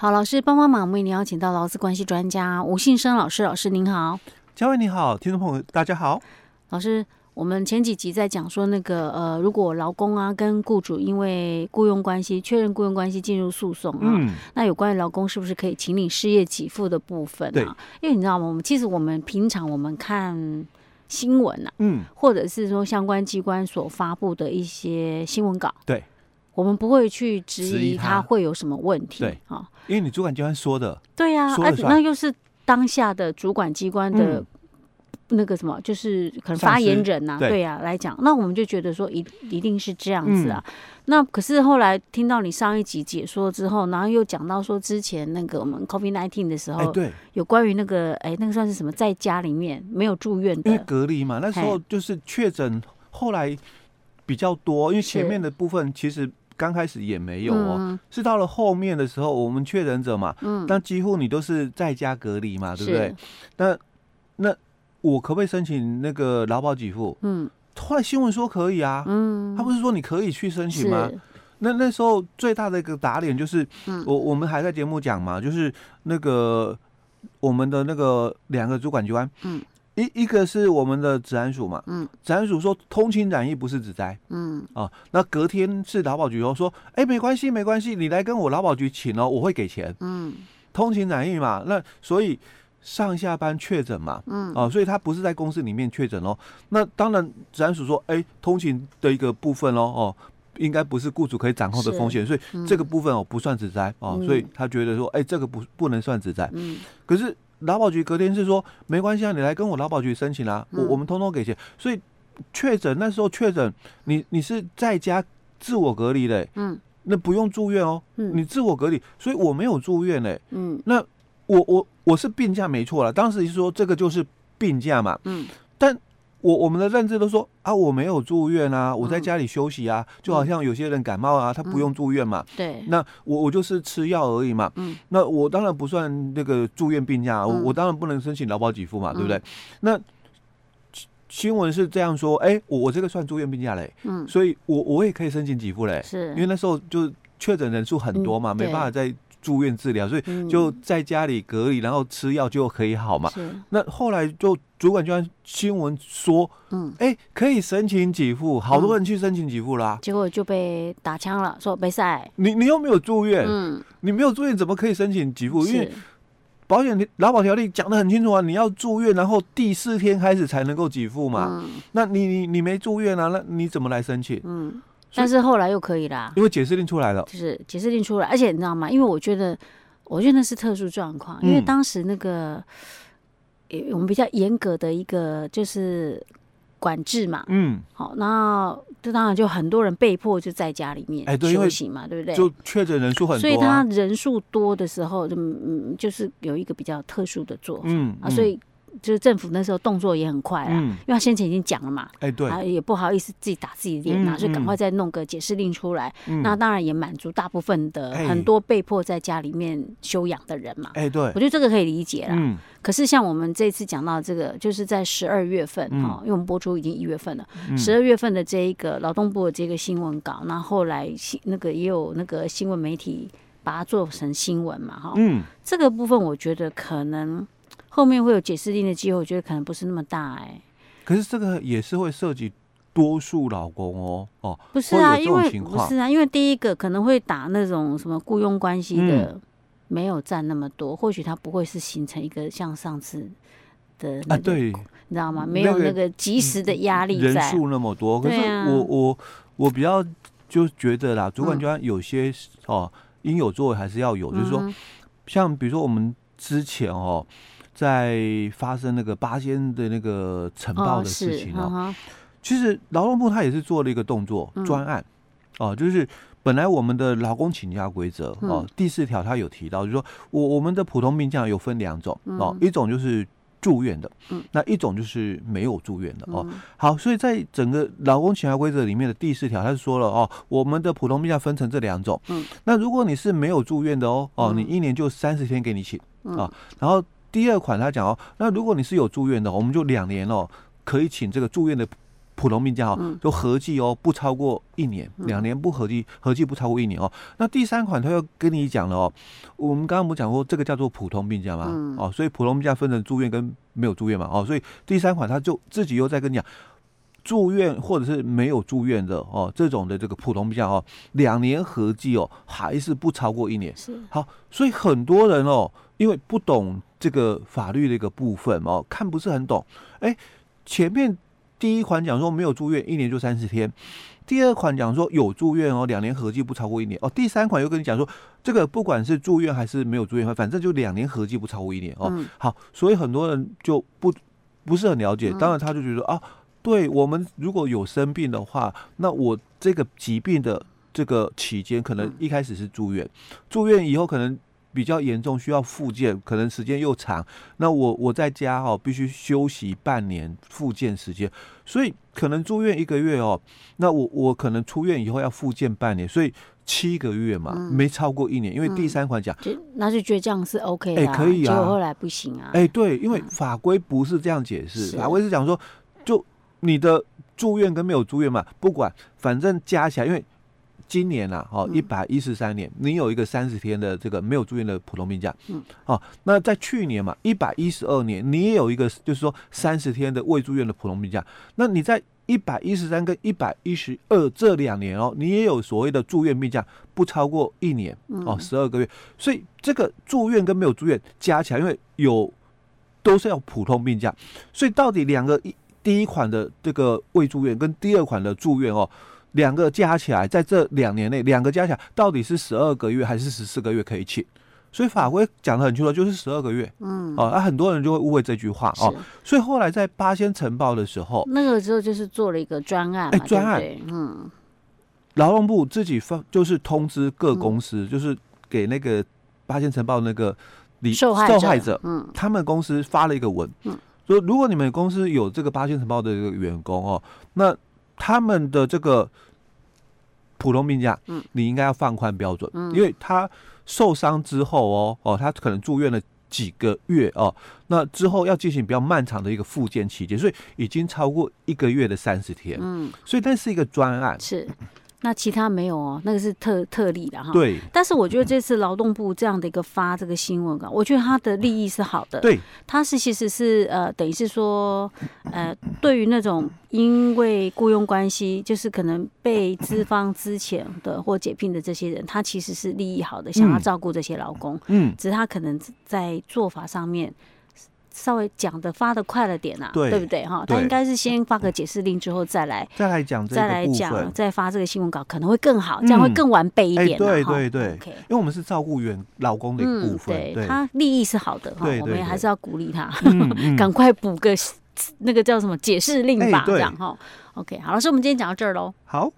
好，老师帮帮忙，为您邀请到劳资关系专家吴信生老师，老师您好，嘉威你好，听众朋友大家好，老师。我们前几集在讲说那个呃，如果劳工啊跟雇主因为雇佣关系确认雇佣关系进入诉讼啊，嗯、那有关于劳工是不是可以请领失业给付的部分啊？因为你知道吗？我们其实我们平常我们看新闻啊，嗯，或者是说相关机关所发布的一些新闻稿，对，我们不会去质疑他。会有什么问题，对。啊，因为你主管机关说的，对呀、啊，而且那又是当下的主管机关的、嗯。那个什么，就是可能发言人呐、啊，对。呀、啊，来讲，那我们就觉得说一一定是这样子啊。嗯、那可是后来听到你上一集解说之后，然后又讲到说之前那个我们 COVID nineteen 的时候，欸、对，有关于那个哎，那个算是什么，在家里面没有住院的，因为隔离嘛，那时候就是确诊，后来比较多，因为前面的部分其实刚开始也没有哦，嗯、是到了后面的时候，我们确诊者嘛，嗯，但几乎你都是在家隔离嘛，对不对？那那。我可不可以申请那个劳保给付？嗯，后来新闻说可以啊。嗯，他不是说你可以去申请吗？那那时候最大的一个打脸就是，嗯、我我们还在节目讲嘛，就是那个我们的那个两个主管机关，嗯，一一个是我们的治安署嘛，嗯，治安署说通勤染疫不是指灾，嗯，啊，那隔天是劳保局说说，哎、欸，没关系没关系，你来跟我劳保局请哦，我会给钱，嗯，通勤染疫嘛，那所以。上下班确诊嘛，嗯，哦，所以他不是在公司里面确诊哦。那当然，治安署说，哎、欸，通勤的一个部分哦，哦，应该不是雇主可以掌控的风险，所以这个部分哦不算指灾哦，所以他觉得说，哎、欸，这个不不能算指灾。嗯，可是劳保局隔天是说，没关系啊，你来跟我劳保局申请啊，我我们通通给钱。所以确诊那时候确诊，你你是在家自我隔离的，嗯，那不用住院哦，嗯，你自我隔离，所以我没有住院嘞，嗯，那。我我我是病假没错了，当时是说这个就是病假嘛，嗯，但我我们的认知都说啊，我没有住院啊，我在家里休息啊，就好像有些人感冒啊，他不用住院嘛，对，那我我就是吃药而已嘛，嗯，那我当然不算那个住院病假，我我当然不能申请劳保给付嘛，对不对？那新闻是这样说，哎，我我这个算住院病假嘞，嗯，所以我我也可以申请给付嘞，是。因为那时候就确诊人数很多嘛，没办法再。住院治疗，所以就在家里隔离，然后吃药就可以好嘛。那后来就主管就按新闻说，嗯，哎，可以申请给付，好多人去申请给付啦，结果就被打枪了，说没事。你你又没有住院，嗯，你没有住院怎么可以申请给付？因为保险劳保条例讲的很清楚啊，你要住院，然后第四天开始才能够给付嘛。那你你你没住院啊，那你怎么来申请？嗯。但是后来又可以啦，因为解释令出来了，就是解释令出来，而且你知道吗？因为我觉得，我觉得那是特殊状况，因为当时那个，我们比较严格的一个就是管制嘛，嗯，好，那这当然就很多人被迫就在家里面休息嘛，对不对？就确诊人数很多，所以他人数多的时候，就嗯，就是有一个比较特殊的做法，嗯啊，所以。就是政府那时候动作也很快啊，嗯、因为他先前已经讲了嘛，哎、欸、对，啊也不好意思自己打自己脸呐，就赶快再弄个解释令出来。嗯、那当然也满足大部分的很多被迫在家里面休养的人嘛。哎、欸、对，我觉得这个可以理解啦。嗯、可是像我们这次讲到这个，就是在十二月份哈，嗯、因为我们播出已经一月份了，十二、嗯、月份的这一个劳动部的这个新闻稿，那后来新那个也有那个新闻媒体把它做成新闻嘛哈。嗯，这个部分我觉得可能。后面会有解释令的机会，我觉得可能不是那么大哎、欸。可是这个也是会涉及多数老公哦哦，不是啊，因为不是啊，因为第一个可能会打那种什么雇佣关系的，嗯、没有占那么多，或许他不会是形成一个像上次的那个，啊、对，你知道吗？没有那个及时的压力在，人数那么多。可是我、啊、我我，我比较就觉得啦，主管机关有些、嗯、哦应有作为还是要有，就是说，嗯、像比如说我们之前哦。在发生那个八仙的那个晨报的事情哦，哦其实劳动部他也是做了一个动作专案，哦、就是本来我们的劳工请假规则哦，第四条他有提到，就是说我我们的普通病假有分两种哦，嗯、一种就是住院的，嗯，那一种就是没有住院的哦。好，所以在整个劳工请假规则里面的第四条，他是说了哦，我们的普通病假分成这两种，嗯，那如果你是没有住院的哦，哦，你一年就三十天给你请啊，然后。第二款他讲哦，那如果你是有住院的，我们就两年哦，可以请这个住院的普通病假哦，就合计哦不超过一年，两年不合计，合计不超过一年哦。那第三款他又跟你讲了哦，我们刚刚不讲过这个叫做普通病假吗？哦，所以普通病假分成住院跟没有住院嘛。哦，所以第三款他就自己又在跟你讲，住院或者是没有住院的哦，这种的这个普通病假哦，两年合计哦还是不超过一年。是好，所以很多人哦，因为不懂这个法律的一个部分哦，看不是很懂，哎，前面。第一款讲说没有住院，一年就三十天；第二款讲说有住院哦，两年合计不超过一年哦；第三款又跟你讲说，这个不管是住院还是没有住院，反正就两年合计不超过一年哦。嗯、好，所以很多人就不不是很了解，当然他就觉得啊，对我们如果有生病的话，那我这个疾病的这个期间，可能一开始是住院，住院以后可能。比较严重，需要复健，可能时间又长。那我我在家哦，必须休息半年复健时间，所以可能住院一个月哦。那我我可能出院以后要复健半年，所以七个月嘛，嗯、没超过一年。因为第三款讲，嗯、那就觉得这样是 OK 的，哎、欸，可以啊。结果后来不行啊。哎、欸，对，因为法规不是这样解释，法规是讲说，就你的住院跟没有住院嘛，不管，反正加起来，因为。今年啊，哦，一百一十三年，你有一个三十天的这个没有住院的普通病假，嗯，哦，那在去年嘛，一百一十二年，你也有一个，就是说三十天的未住院的普通病假。那你在一百一十三跟一百一十二这两年哦，你也有所谓的住院病假，不超过一年，哦，十二个月。所以这个住院跟没有住院加起来，因为有都是要普通病假，所以到底两个一第一款的这个未住院跟第二款的住院哦。两个加起来，在这两年内，两个加起来到底是十二个月还是十四个月可以请？所以法规讲的很清楚，就是十二个月。嗯，哦，那、啊、很多人就会误会这句话哦。所以后来在八仙晨报的时候，那个时候就是做了一个专案，哎，专案，嗯，劳动部自己发就是通知各公司，嗯、就是给那个八仙晨报那个李受害受害者，嗯，他们公司发了一个文，嗯，说如果你们公司有这个八仙晨报的一个员工哦，那他们的这个普通病假，嗯，你应该要放宽标准，嗯，因为他受伤之后哦，哦，他可能住院了几个月哦，那之后要进行比较漫长的一个复健期间，所以已经超过一个月的三十天，嗯，所以那是一个专案，是。那其他没有哦，那个是特特例的哈。对。但是我觉得这次劳动部这样的一个发这个新闻啊，我觉得他的利益是好的。对。他是其实是呃，等于是说，呃，对于那种因为雇佣关系，就是可能被资方之前的或解聘的这些人，他其实是利益好的，想要照顾这些劳工。嗯。只是他可能在做法上面。稍微讲的发的快了点啊，对，对不对哈？他应该是先发个解释令之后再来再来讲，再来讲，再发这个新闻稿可能会更好，这样会更完备一点。对对对，OK，因为我们是照顾员老公的一部分，对，他利益是好的哈，我们也还是要鼓励他，赶快补个那个叫什么解释令吧，这样哈。OK，好，老师，我们今天讲到这儿喽。好。